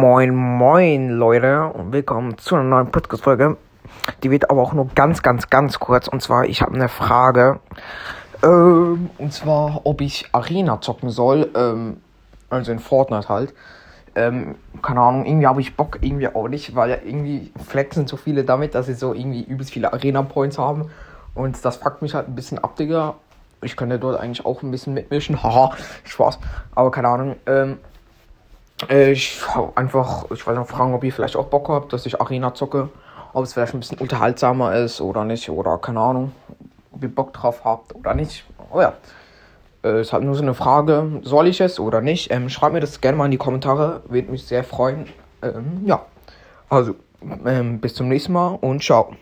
Moin, moin, Leute, und willkommen zu einer neuen Podcast-Folge. Die wird aber auch nur ganz, ganz, ganz kurz. Und zwar, ich habe eine Frage. Ähm, und zwar, ob ich Arena zocken soll. Ähm, also in Fortnite halt. Ähm, keine Ahnung, irgendwie habe ich Bock, irgendwie auch nicht, weil irgendwie flexen so viele damit, dass sie so irgendwie übelst viele Arena-Points haben. Und das fuckt mich halt ein bisschen ab, Digga. Ich könnte dort eigentlich auch ein bisschen mitmischen. Haha, Spaß. Aber keine Ahnung. Ähm, äh, ich einfach, ich wollte noch fragen, ob ihr vielleicht auch Bock habt, dass ich Arena zocke. Ob es vielleicht ein bisschen unterhaltsamer ist oder nicht. Oder keine Ahnung, ob ihr Bock drauf habt oder nicht. Oh ja. Äh, ist halt nur so eine Frage, soll ich es oder nicht? Ähm, schreibt mir das gerne mal in die Kommentare, würde mich sehr freuen. Ähm, ja. Also, ähm, bis zum nächsten Mal und ciao.